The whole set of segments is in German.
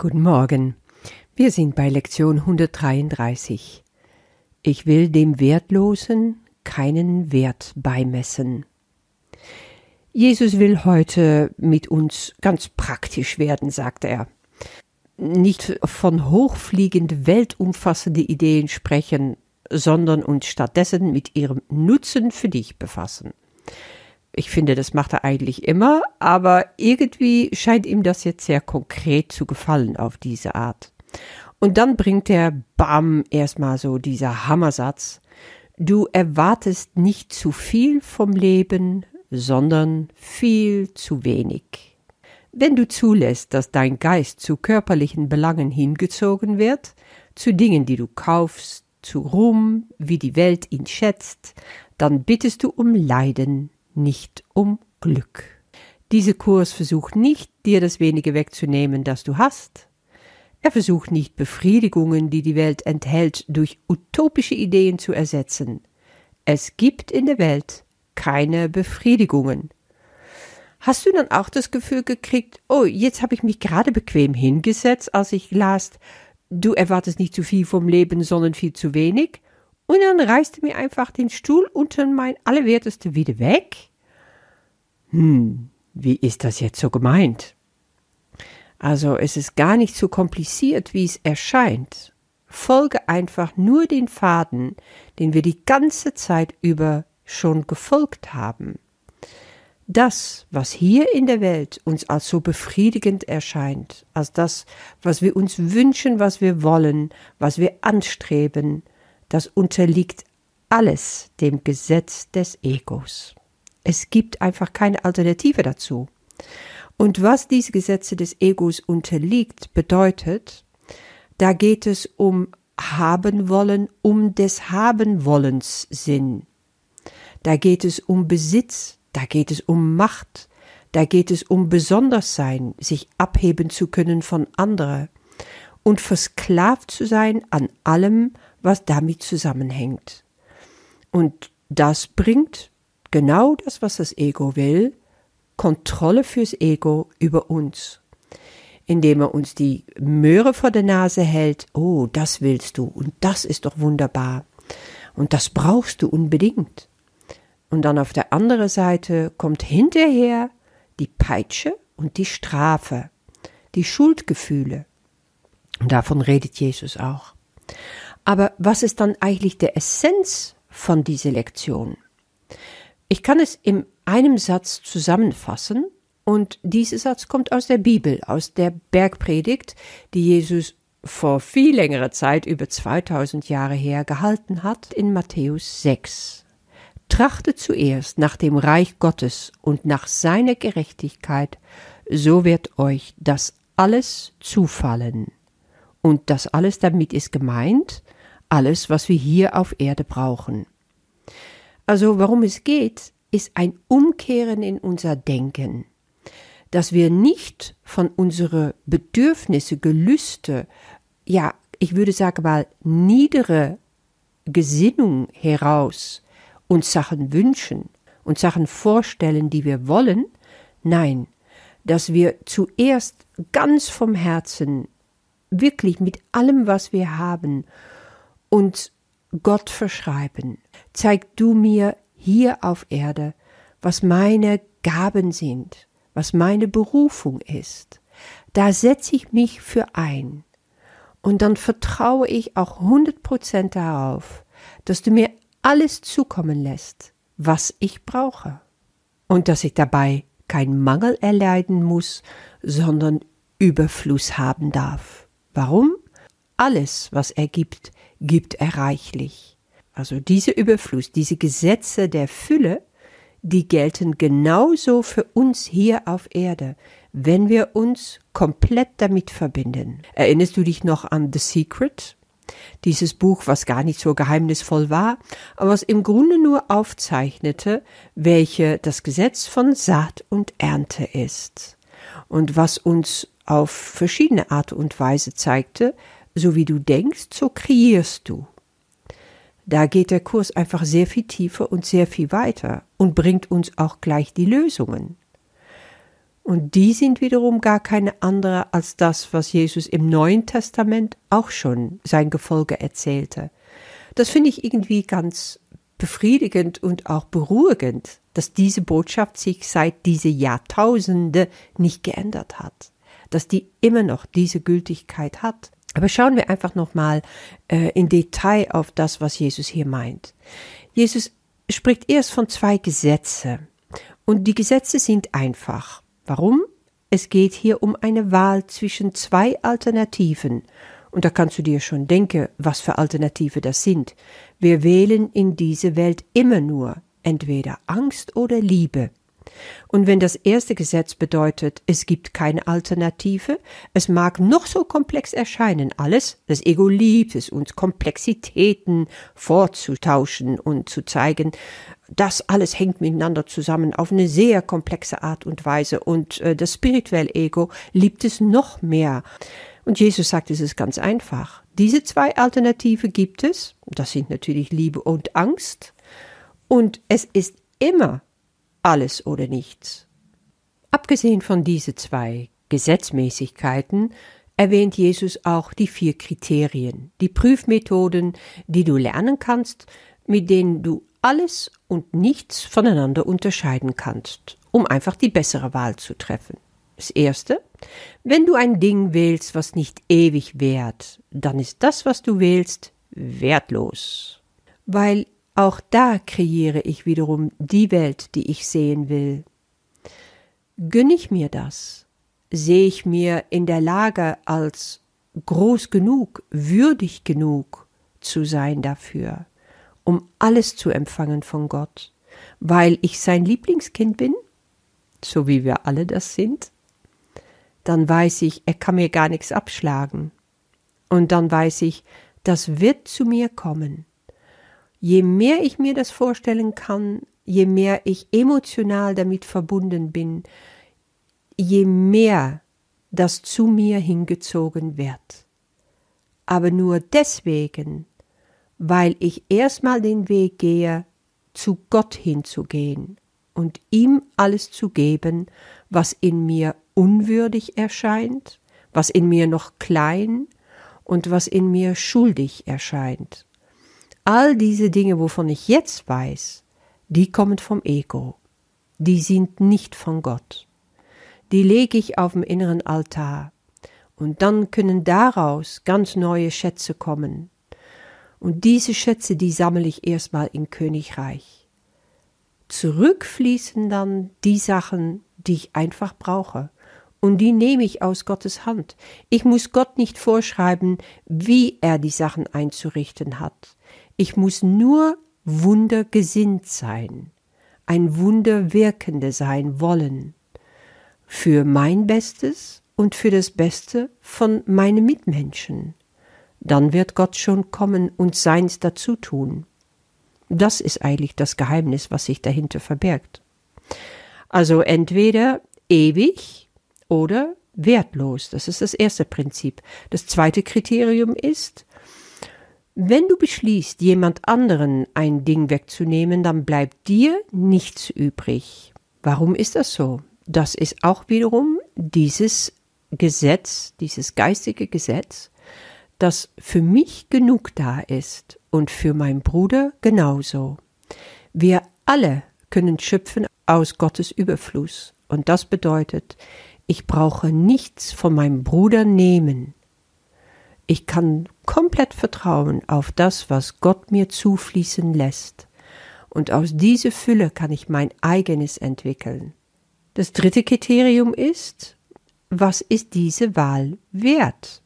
Guten Morgen. Wir sind bei Lektion 133. Ich will dem Wertlosen keinen Wert beimessen. Jesus will heute mit uns ganz praktisch werden, sagt er. Nicht von hochfliegend weltumfassende Ideen sprechen, sondern uns stattdessen mit ihrem Nutzen für dich befassen. Ich finde, das macht er eigentlich immer, aber irgendwie scheint ihm das jetzt sehr konkret zu gefallen auf diese Art. Und dann bringt er, bam, erstmal so dieser Hammersatz. Du erwartest nicht zu viel vom Leben, sondern viel zu wenig. Wenn du zulässt, dass dein Geist zu körperlichen Belangen hingezogen wird, zu Dingen, die du kaufst, zu Ruhm, wie die Welt ihn schätzt, dann bittest du um Leiden, nicht um Glück. Dieser Kurs versucht nicht, dir das wenige wegzunehmen, das du hast. Er versucht nicht, Befriedigungen, die die Welt enthält, durch utopische Ideen zu ersetzen. Es gibt in der Welt keine Befriedigungen. Hast du dann auch das Gefühl gekriegt, oh, jetzt habe ich mich gerade bequem hingesetzt, als ich las, du erwartest nicht zu viel vom Leben, sondern viel zu wenig? Und dann reißt mir einfach den Stuhl unter mein Allerwerteste wieder weg? Hm, wie ist das jetzt so gemeint? Also es ist gar nicht so kompliziert, wie es erscheint. Folge einfach nur den Faden, den wir die ganze Zeit über schon gefolgt haben. Das, was hier in der Welt uns als so befriedigend erscheint, als das, was wir uns wünschen, was wir wollen, was wir anstreben, das unterliegt alles dem Gesetz des Egos. Es gibt einfach keine Alternative dazu. Und was diese Gesetze des Egos unterliegt, bedeutet, da geht es um haben wollen, um des haben wollens Sinn. Da geht es um Besitz, da geht es um Macht, da geht es um Besonderssein, sich abheben zu können von anderen und versklavt zu sein an allem, was damit zusammenhängt. Und das bringt genau das, was das Ego will, Kontrolle fürs Ego über uns. Indem er uns die Möhre vor der Nase hält, oh, das willst du und das ist doch wunderbar und das brauchst du unbedingt. Und dann auf der anderen Seite kommt hinterher die Peitsche und die Strafe, die Schuldgefühle. Und davon redet Jesus auch. Aber was ist dann eigentlich der Essenz von dieser Lektion? Ich kann es in einem Satz zusammenfassen, und dieser Satz kommt aus der Bibel, aus der Bergpredigt, die Jesus vor viel längerer Zeit, über 2000 Jahre her, gehalten hat, in Matthäus 6. Trachte zuerst nach dem Reich Gottes und nach seiner Gerechtigkeit, so wird euch das alles zufallen. Und das alles damit ist gemeint, alles, was wir hier auf Erde brauchen. Also warum es geht, ist ein Umkehren in unser Denken, dass wir nicht von unsere Bedürfnisse, Gelüste, ja, ich würde sagen mal niedere Gesinnung heraus uns Sachen wünschen und Sachen vorstellen, die wir wollen, nein, dass wir zuerst ganz vom Herzen, wirklich mit allem, was wir haben, uns Gott verschreiben. Zeig du mir hier auf Erde, was meine Gaben sind, was meine Berufung ist. Da setze ich mich für ein. Und dann vertraue ich auch hundert Prozent darauf, dass du mir alles zukommen lässt, was ich brauche. Und dass ich dabei kein Mangel erleiden muss, sondern Überfluss haben darf. Warum? Alles, was er gibt, gibt er reichlich. Also diese Überfluss, diese Gesetze der Fülle, die gelten genauso für uns hier auf Erde, wenn wir uns komplett damit verbinden. Erinnerst du dich noch an The Secret? Dieses Buch, was gar nicht so geheimnisvoll war, aber was im Grunde nur aufzeichnete, welche das Gesetz von Saat und Ernte ist. Und was uns auf verschiedene Art und Weise zeigte, so wie du denkst, so kreierst du. Da geht der Kurs einfach sehr viel tiefer und sehr viel weiter und bringt uns auch gleich die Lösungen. Und die sind wiederum gar keine andere als das, was Jesus im Neuen Testament auch schon sein Gefolge erzählte. Das finde ich irgendwie ganz befriedigend und auch beruhigend, dass diese Botschaft sich seit diese Jahrtausende nicht geändert hat, dass die immer noch diese Gültigkeit hat. Aber schauen wir einfach nochmal äh, in Detail auf das, was Jesus hier meint. Jesus spricht erst von zwei Gesetze. Und die Gesetze sind einfach. Warum? Es geht hier um eine Wahl zwischen zwei Alternativen. Und da kannst du dir schon denken, was für Alternative das sind. Wir wählen in diese Welt immer nur entweder Angst oder Liebe. Und wenn das erste Gesetz bedeutet, es gibt keine Alternative, es mag noch so komplex erscheinen, alles, das Ego liebt es, uns Komplexitäten vorzutauschen und zu zeigen, das alles hängt miteinander zusammen auf eine sehr komplexe Art und Weise und äh, das spirituelle Ego liebt es noch mehr. Und Jesus sagt, es ist ganz einfach. Diese zwei Alternative gibt es, das sind natürlich Liebe und Angst, und es ist immer alles oder nichts. Abgesehen von diese zwei Gesetzmäßigkeiten erwähnt Jesus auch die vier Kriterien, die Prüfmethoden, die du lernen kannst, mit denen du alles und nichts voneinander unterscheiden kannst, um einfach die bessere Wahl zu treffen. Das erste, wenn du ein Ding wählst, was nicht ewig währt, dann ist das, was du wählst, wertlos. Weil auch da kreiere ich wiederum die Welt, die ich sehen will. Gönn ich mir das? Sehe ich mir in der Lage als groß genug, würdig genug zu sein dafür, um alles zu empfangen von Gott, weil ich sein Lieblingskind bin, so wie wir alle das sind? Dann weiß ich, er kann mir gar nichts abschlagen. Und dann weiß ich, das wird zu mir kommen je mehr ich mir das vorstellen kann, je mehr ich emotional damit verbunden bin, je mehr das zu mir hingezogen wird. Aber nur deswegen, weil ich erstmal den Weg gehe, zu Gott hinzugehen und ihm alles zu geben, was in mir unwürdig erscheint, was in mir noch klein und was in mir schuldig erscheint. All diese Dinge, wovon ich jetzt weiß, die kommen vom Ego. Die sind nicht von Gott. Die lege ich auf dem inneren Altar. Und dann können daraus ganz neue Schätze kommen. Und diese Schätze, die sammle ich erstmal im Königreich. Zurückfließen dann die Sachen, die ich einfach brauche. Und die nehme ich aus Gottes Hand. Ich muss Gott nicht vorschreiben, wie er die Sachen einzurichten hat. Ich muss nur wundergesinnt sein, ein Wunderwirkende sein wollen, für mein Bestes und für das Beste von meinen Mitmenschen. Dann wird Gott schon kommen und seins dazu tun. Das ist eigentlich das Geheimnis, was sich dahinter verbirgt. Also entweder ewig oder wertlos. Das ist das erste Prinzip. Das zweite Kriterium ist, wenn du beschließt, jemand anderen ein Ding wegzunehmen, dann bleibt dir nichts übrig. Warum ist das so? Das ist auch wiederum dieses Gesetz, dieses geistige Gesetz, das für mich genug da ist und für meinen Bruder genauso. Wir alle können schöpfen aus Gottes Überfluss. Und das bedeutet, ich brauche nichts von meinem Bruder nehmen. Ich kann komplett vertrauen auf das, was Gott mir zufließen lässt. Und aus dieser Fülle kann ich mein eigenes entwickeln. Das dritte Kriterium ist, was ist diese Wahl wert?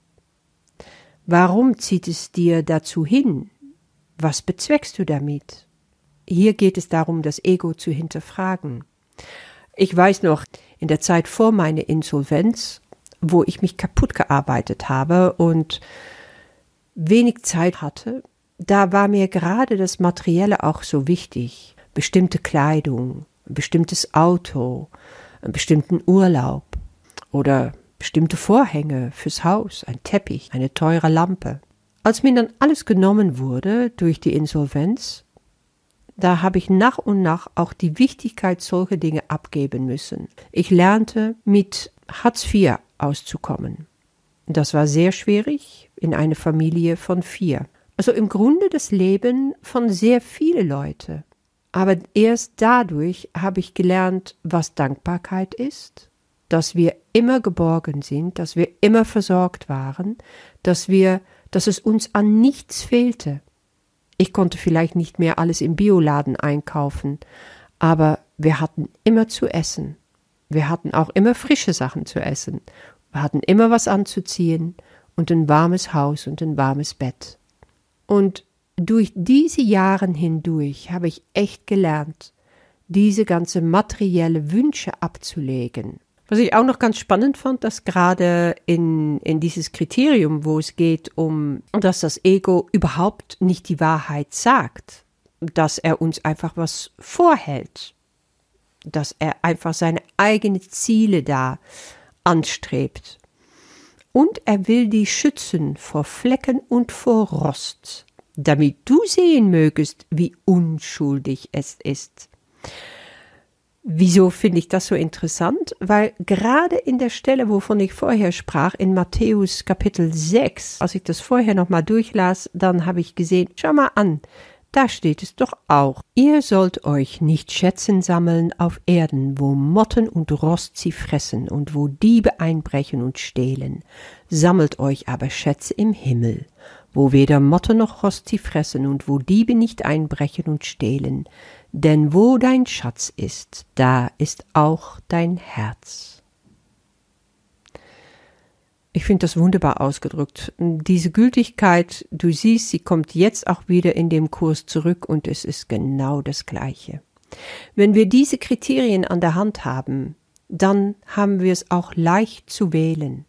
Warum zieht es dir dazu hin? Was bezweckst du damit? Hier geht es darum, das Ego zu hinterfragen. Ich weiß noch, in der Zeit vor meiner Insolvenz wo ich mich kaputt gearbeitet habe und wenig Zeit hatte, da war mir gerade das Materielle auch so wichtig. Bestimmte Kleidung, ein bestimmtes Auto, einen bestimmten Urlaub oder bestimmte Vorhänge fürs Haus, ein Teppich, eine teure Lampe. Als mir dann alles genommen wurde durch die Insolvenz, da habe ich nach und nach auch die Wichtigkeit solcher Dinge abgeben müssen. Ich lernte mit Hartz IV auszukommen. Das war sehr schwierig in einer Familie von vier. Also im Grunde das Leben von sehr vielen Leuten. Aber erst dadurch habe ich gelernt, was Dankbarkeit ist, dass wir immer geborgen sind, dass wir immer versorgt waren, dass wir, dass es uns an nichts fehlte. Ich konnte vielleicht nicht mehr alles im Bioladen einkaufen, aber wir hatten immer zu essen. Wir hatten auch immer frische Sachen zu essen. Wir hatten immer was anzuziehen und ein warmes Haus und ein warmes Bett. Und durch diese Jahre hindurch habe ich echt gelernt, diese ganze materielle Wünsche abzulegen. Was ich auch noch ganz spannend fand, dass gerade in, in dieses Kriterium, wo es geht um, dass das Ego überhaupt nicht die Wahrheit sagt, dass er uns einfach was vorhält, dass er einfach seine eigenen Ziele da anstrebt. Und er will die schützen vor Flecken und vor Rost, damit du sehen mögest, wie unschuldig es ist. Wieso finde ich das so interessant? Weil gerade in der Stelle, wovon ich vorher sprach, in Matthäus Kapitel 6, als ich das vorher nochmal durchlas, dann habe ich gesehen, schau mal an, da steht es doch auch. Ihr sollt euch nicht Schätzen sammeln auf Erden, wo Motten und Rost sie fressen und wo Diebe einbrechen und stehlen. Sammelt euch aber Schätze im Himmel, wo weder Motte noch Rost sie fressen und wo Diebe nicht einbrechen und stehlen. Denn wo dein Schatz ist, da ist auch dein Herz. Ich finde das wunderbar ausgedrückt. Diese Gültigkeit, du siehst, sie kommt jetzt auch wieder in dem Kurs zurück und es ist genau das Gleiche. Wenn wir diese Kriterien an der Hand haben, dann haben wir es auch leicht zu wählen,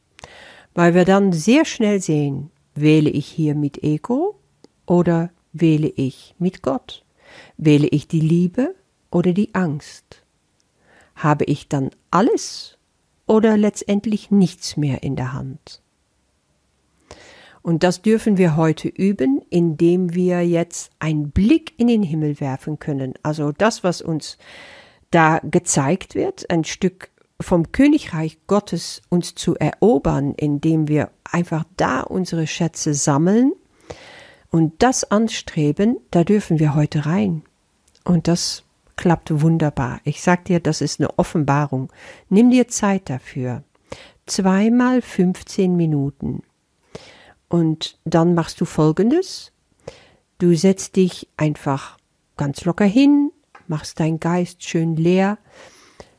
weil wir dann sehr schnell sehen, wähle ich hier mit Ego oder wähle ich mit Gott? Wähle ich die Liebe oder die Angst? Habe ich dann alles oder letztendlich nichts mehr in der Hand. Und das dürfen wir heute üben, indem wir jetzt einen Blick in den Himmel werfen können. Also das, was uns da gezeigt wird, ein Stück vom Königreich Gottes uns zu erobern, indem wir einfach da unsere Schätze sammeln und das anstreben, da dürfen wir heute rein. Und das klappt wunderbar. Ich sag dir, das ist eine Offenbarung. Nimm dir Zeit dafür. Zweimal 15 Minuten. Und dann machst du folgendes. Du setzt dich einfach ganz locker hin, machst dein Geist schön leer,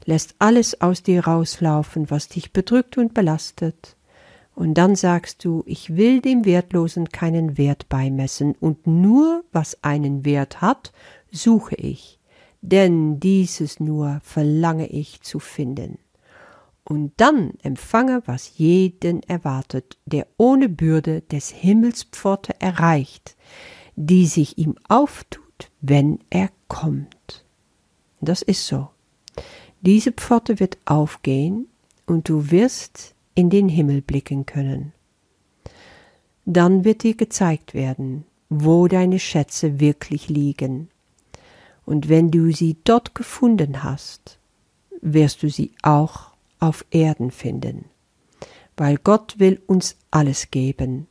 lässt alles aus dir rauslaufen, was dich bedrückt und belastet. Und dann sagst du, ich will dem Wertlosen keinen Wert beimessen, und nur was einen Wert hat, suche ich denn dieses nur verlange ich zu finden. Und dann empfange, was jeden erwartet, der ohne Bürde des Himmels Pforte erreicht, die sich ihm auftut, wenn er kommt. Das ist so. Diese Pforte wird aufgehen und du wirst in den Himmel blicken können. Dann wird dir gezeigt werden, wo deine Schätze wirklich liegen und wenn du sie dort gefunden hast, wirst du sie auch auf Erden finden. Weil Gott will uns alles geben,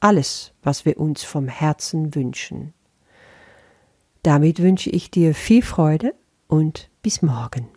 alles, was wir uns vom Herzen wünschen. Damit wünsche ich dir viel Freude und bis morgen.